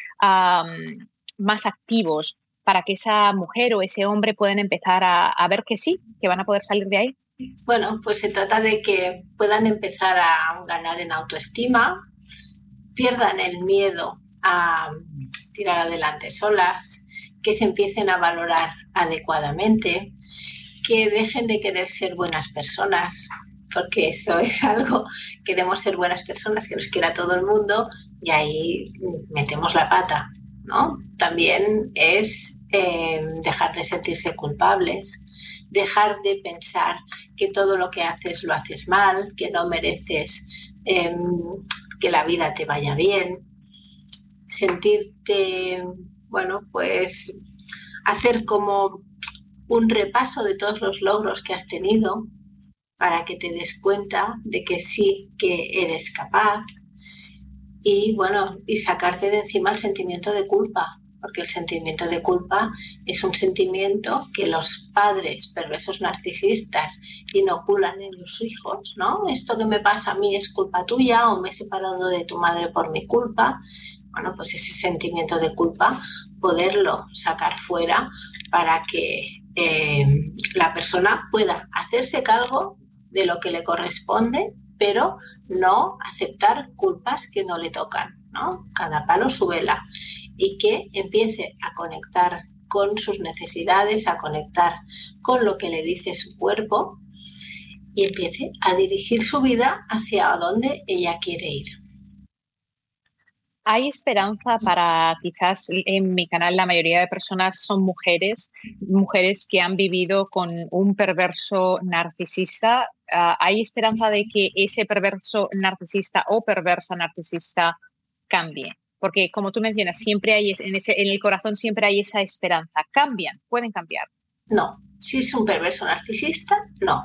más activos para que esa mujer o ese hombre puedan empezar a, ver que sí, que van a poder salir de ahí? Bueno, pues se trata de que puedan empezar a ganar en autoestima, pierdan el miedo a tirar adelante solas, que se empiecen a valorar adecuadamente, que dejen de querer ser buenas personas, porque eso es algo, queremos ser buenas personas, que nos quiera todo el mundo y ahí metemos la pata. ¿No? También es em, dejar de sentirse culpables, dejar de pensar que todo lo que haces lo haces mal, que no mereces em, que la vida te vaya bien, sentirte, bueno, pues hacer como un repaso de todos los logros que has tenido para que te des cuenta de que sí que eres capaz, y bueno, y sacarte de encima el sentimiento de culpa, porque el sentimiento de culpa es un sentimiento que los padres perversos narcisistas inoculan en los hijos, ¿no? Esto que me pasa a mí es culpa tuya o me he separado de tu madre por mi culpa. Bueno, pues ese sentimiento de culpa, poderlo sacar fuera para que eh, la persona pueda hacerse cargo de lo que le corresponde, pero no aceptar culpas que no le tocan, ¿no? Cada palo su vela y que empiece a conectar con sus necesidades, a conectar con lo que le dice su cuerpo y empiece a dirigir su vida hacia donde ella quiere ir. ¿Hay esperanza para quizás en mi canal la mayoría de personas son mujeres, mujeres que han vivido con un perverso narcisista? Ah, ¿Hay esperanza de que ese perverso narcisista o perversa narcisista cambie? Porque como tú mencionas, siempre hay en, ese, en el corazón siempre hay esa esperanza. ¿Cambian? ¿Pueden cambiar? No. Si es un perverso narcisista, no.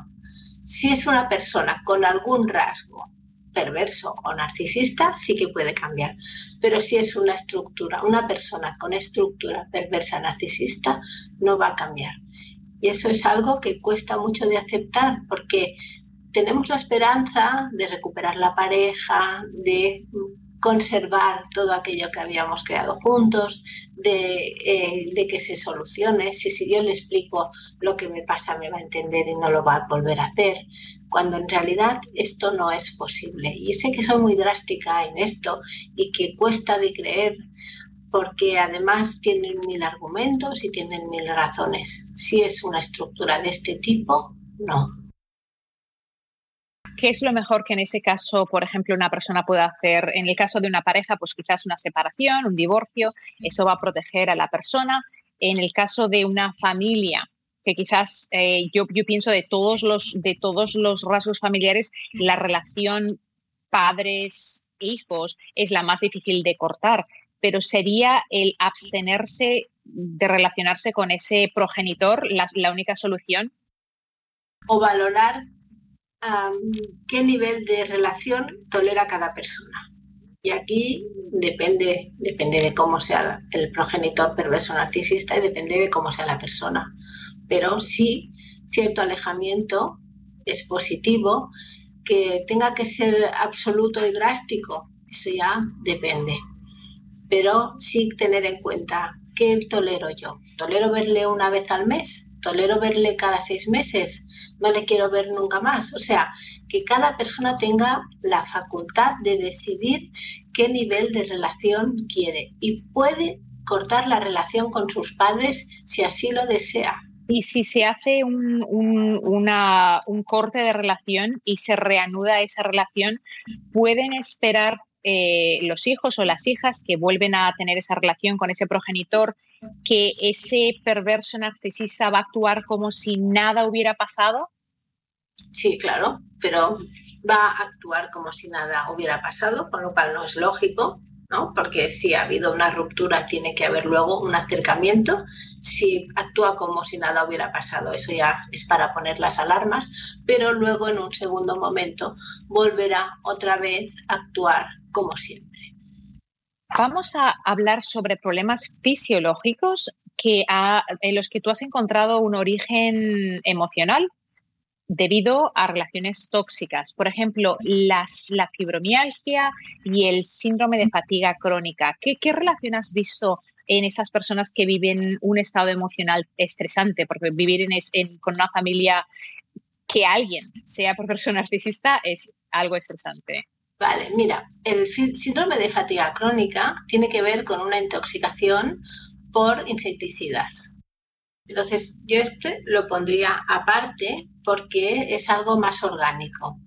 Si es una persona con algún rasgo perverso o narcisista, sí que puede cambiar. Pero si es una estructura, una persona con estructura perversa narcisista, no va a cambiar. Y eso es algo que cuesta mucho de aceptar porque tenemos la esperanza de recuperar la pareja, de conservar todo aquello que habíamos creado juntos, eh, de, que se solucione. Si, si yo le explico lo que me pasa, me va a entender y no lo va a volver a hacer, cuando en realidad esto no es posible. Y sé que soy muy drástica en esto y que cuesta de creer porque además tienen mil argumentos y tienen mil razones. Si es una estructura de este tipo, no. ¿Qué es lo mejor que en ese caso, por ejemplo, una persona puede hacer? En el caso de una pareja, pues quizás una separación, un divorcio, eso va a proteger a la persona. En el caso de una familia, que quizás eh, yo, yo pienso de todos, los, de todos los rasgos familiares, la relación padres-hijos es la más difícil de cortar, pero sería el abstenerse de relacionarse con ese progenitor la, única solución. O valorar qué nivel de relación tolera cada persona. Y aquí depende, depende de cómo sea el progenitor perverso narcisista y depende de cómo sea la persona. Pero sí, cierto alejamiento es positivo. Que tenga que ser absoluto y drástico, eso ya depende. Pero sí tener en cuenta qué tolero yo. ¿Tolero verle una vez al mes? tolero verle cada seis meses, no le quiero ver nunca más. O sea, que cada persona tenga la facultad de decidir qué nivel de relación quiere y puede cortar la relación con sus padres si así lo desea. Y si se hace un, un corte de relación y se reanuda esa relación, ¿pueden esperar eh, los hijos o las hijas que vuelven a tener esa relación con ese progenitor, que ese perverso narcisista va a actuar como si nada hubiera pasado? Sí, claro, pero va a actuar como si nada hubiera pasado, con lo cual no es lógico, ¿no? Porque si ha habido una ruptura, tiene que haber luego un acercamiento. Si actúa como si nada hubiera pasado, eso ya es para poner las alarmas, pero luego en un segundo momento volverá otra vez a actuar como siempre. Vamos a hablar sobre problemas fisiológicos que en los que tú has encontrado un origen emocional debido a relaciones tóxicas. Por ejemplo, las, la fibromialgia y el síndrome de fatiga crónica. ¿Qué, relación has visto en esas personas que viven un estado emocional estresante? Porque vivir en, con una familia que alguien sea por persona narcisista es algo estresante. Vale, mira, el síndrome de fatiga crónica tiene que ver con una intoxicación por insecticidas. Entonces, yo este lo pondría aparte porque es algo más orgánico.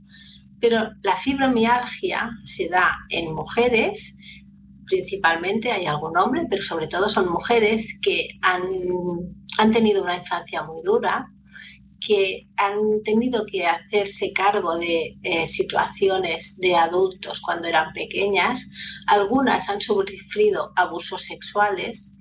Pero la fibromialgia se da en mujeres, principalmente hay algún hombre, pero sobre todo son mujeres que han, han tenido una infancia muy dura, que han tenido que hacerse cargo de eh, situaciones de adultos cuando eran pequeñas, algunas han sufrido abusos sexuales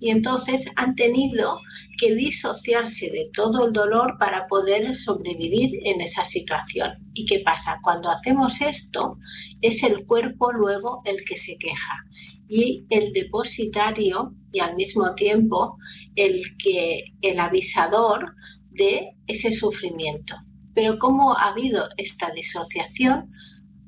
y entonces han tenido que disociarse de todo el dolor para poder sobrevivir en esa situación. ¿Y qué pasa? Cuando hacemos esto, es el cuerpo luego el que se queja y el depositario y al mismo tiempo el que el avisador de ese sufrimiento. Pero como ha habido esta disociación,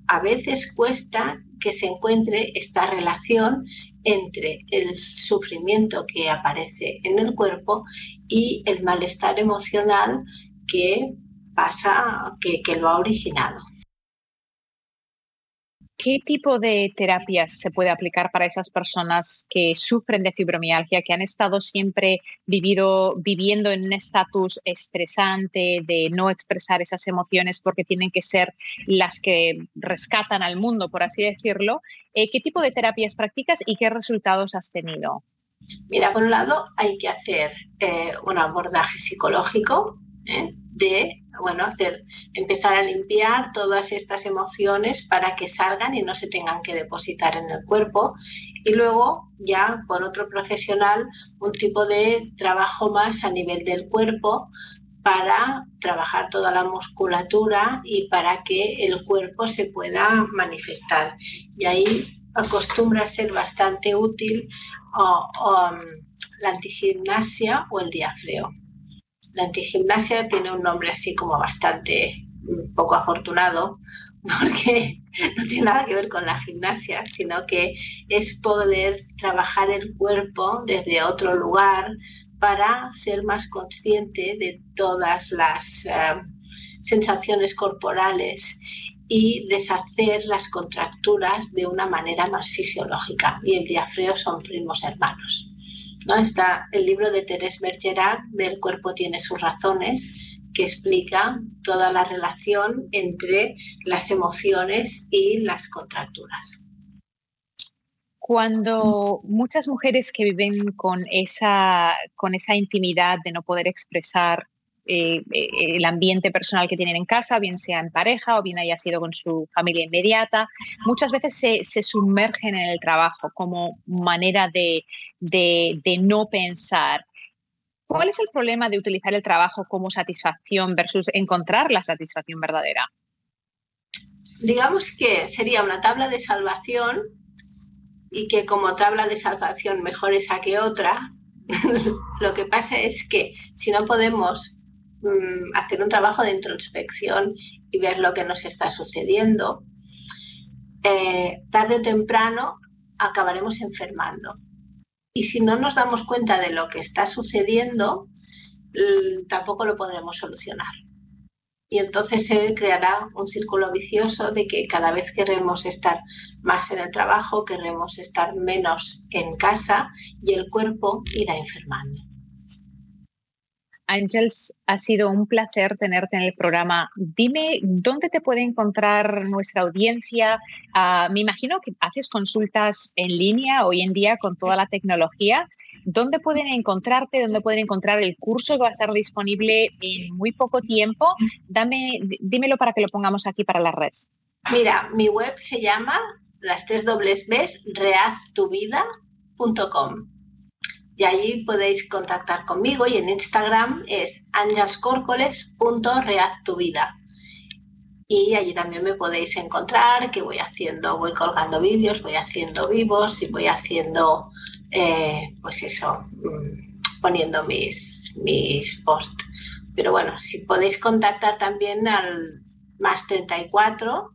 a veces cuesta que se encuentre esta relación entre el sufrimiento que aparece en el cuerpo y el malestar emocional que pasa, que, que lo ha originado. ¿Qué tipo de terapias se puede aplicar para esas personas que sufren de fibromialgia, que han estado siempre vivido, viviendo en un estatus estresante de no expresar esas emociones porque tienen que ser las que rescatan al mundo, por así decirlo? Eh, ¿Qué tipo de terapias practicas y qué resultados has tenido? Mira, por un lado hay que hacer eh, un abordaje psicológico de bueno, hacer, empezar a limpiar todas estas emociones para que salgan y no se tengan que depositar en el cuerpo. Y luego, ya por otro profesional, un tipo de trabajo más a nivel del cuerpo para trabajar toda la musculatura y para que el cuerpo se pueda manifestar. Y ahí acostumbra ser bastante útil um, la antigimnasia o el diafreo. La antigimnasia tiene un nombre así como bastante mm, poco afortunado, <laughs> porque no tiene nada que ver con la gimnasia, sino que es poder trabajar el cuerpo desde otro lugar para ser más consciente de todas las eh, sensaciones corporales y deshacer las contracturas de una manera más fisiológica. Y el diafreo son primos hermanos. ¿No? Está el libro de Thérèse Bergerac, del cuerpo tiene sus razones, que explica toda la relación entre las emociones y las contracturas. Cuando muchas mujeres que viven con esa, con esa intimidad de no poder expresar eh, eh, el ambiente personal que tienen en casa, bien sea en pareja o bien haya sido con su familia inmediata. Muchas veces se, sumergen en el trabajo como manera de, de, de no pensar. ¿Cuál es el problema de utilizar el trabajo como satisfacción versus encontrar la satisfacción verdadera? Digamos que sería una tabla de salvación y que como tabla de salvación mejor esa que otra. <laughs> Lo que pasa es que si no podemos Mm, hacer un trabajo de introspección y ver lo que nos está sucediendo, eh, tarde o temprano acabaremos enfermando. Y si no nos damos cuenta de lo que está sucediendo, tampoco lo podremos solucionar. Y entonces se creará un círculo vicioso de que cada vez queremos estar más en el trabajo, queremos estar menos en casa y el cuerpo irá enfermando. Ángels, ha sido un placer tenerte en el programa. Dime, ¿dónde te puede encontrar nuestra audiencia? Ah, me imagino que haces consultas en línea hoy en día con toda la tecnología. ¿Dónde pueden encontrarte? ¿Dónde pueden encontrar el curso que va a estar disponible en muy poco tiempo? Dame, dímelo para que lo pongamos aquí para la red. Mira, mi web se llama las tres dobles reaztuvida.com y allí podéis contactar conmigo y en Instagram es angelscorcoles.reaztuvida. Y allí también me podéis encontrar que voy haciendo, voy colgando vídeos, voy haciendo vivos y voy haciendo, eh, pues eso, mm, poniendo mis, mis posts. Pero bueno, si podéis contactar también al más 34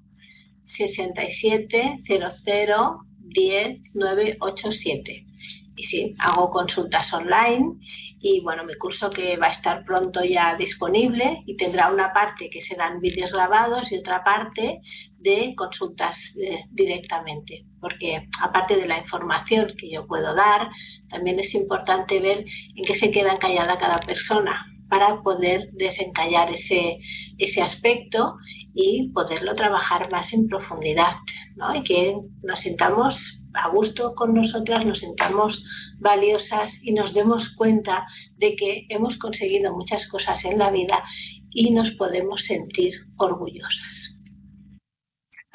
67 00 10 987 y sí, hago consultas online y bueno, mi curso que va a estar pronto ya disponible y tendrá una parte que serán vídeos grabados y otra parte de consultas eh, directamente, porque aparte de la información que yo puedo dar, también es importante ver en qué se queda encallada cada persona para poder desencallar ese, ese aspecto y poderlo trabajar más en profundidad, ¿no? Y que nos sintamos a gusto con nosotras, nos sintamos valiosas y nos demos cuenta de que hemos conseguido muchas cosas en la vida y nos podemos sentir orgullosas.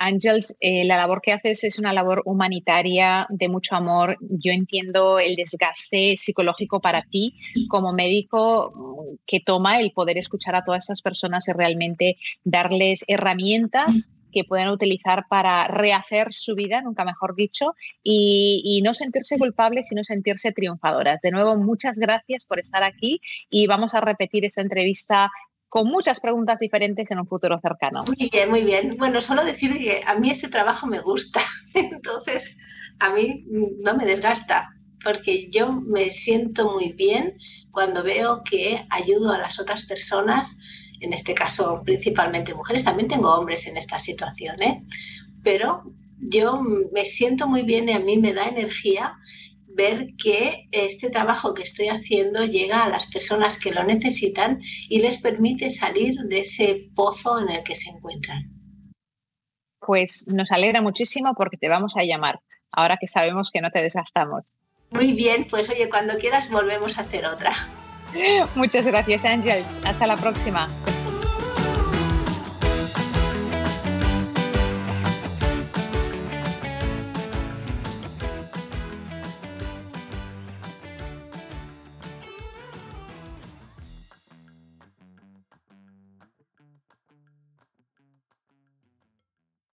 Ángels, eh, la labor que haces es una labor humanitaria de mucho amor. Yo entiendo el desgaste psicológico para ti como médico mm, que toma el poder escuchar a todas estas personas y realmente darles herramientas que puedan utilizar para rehacer su vida, nunca mejor dicho, y, no sentirse culpables, sino sentirse triunfadoras. De nuevo, muchas gracias por estar aquí y vamos a repetir esta entrevista con muchas preguntas diferentes en un futuro cercano. Muy bien, muy bien. Bueno, solo decir que a mí este trabajo me gusta, <laughs> entonces a mí no me desgasta, porque yo me siento muy bien cuando veo que ayudo a las otras personas, en este caso principalmente mujeres, también tengo hombres en esta situación, ¿eh? pero yo me siento muy bien y a mí me da energía ver que este trabajo que estoy haciendo llega a las personas que lo necesitan y les permite salir de ese pozo en el que se encuentran. Pues nos alegra muchísimo porque te vamos a llamar, ahora que sabemos que no te desgastamos. Muy bien, pues oye, cuando quieras volvemos a hacer otra. Muchas gracias, Ángels. Hasta la próxima.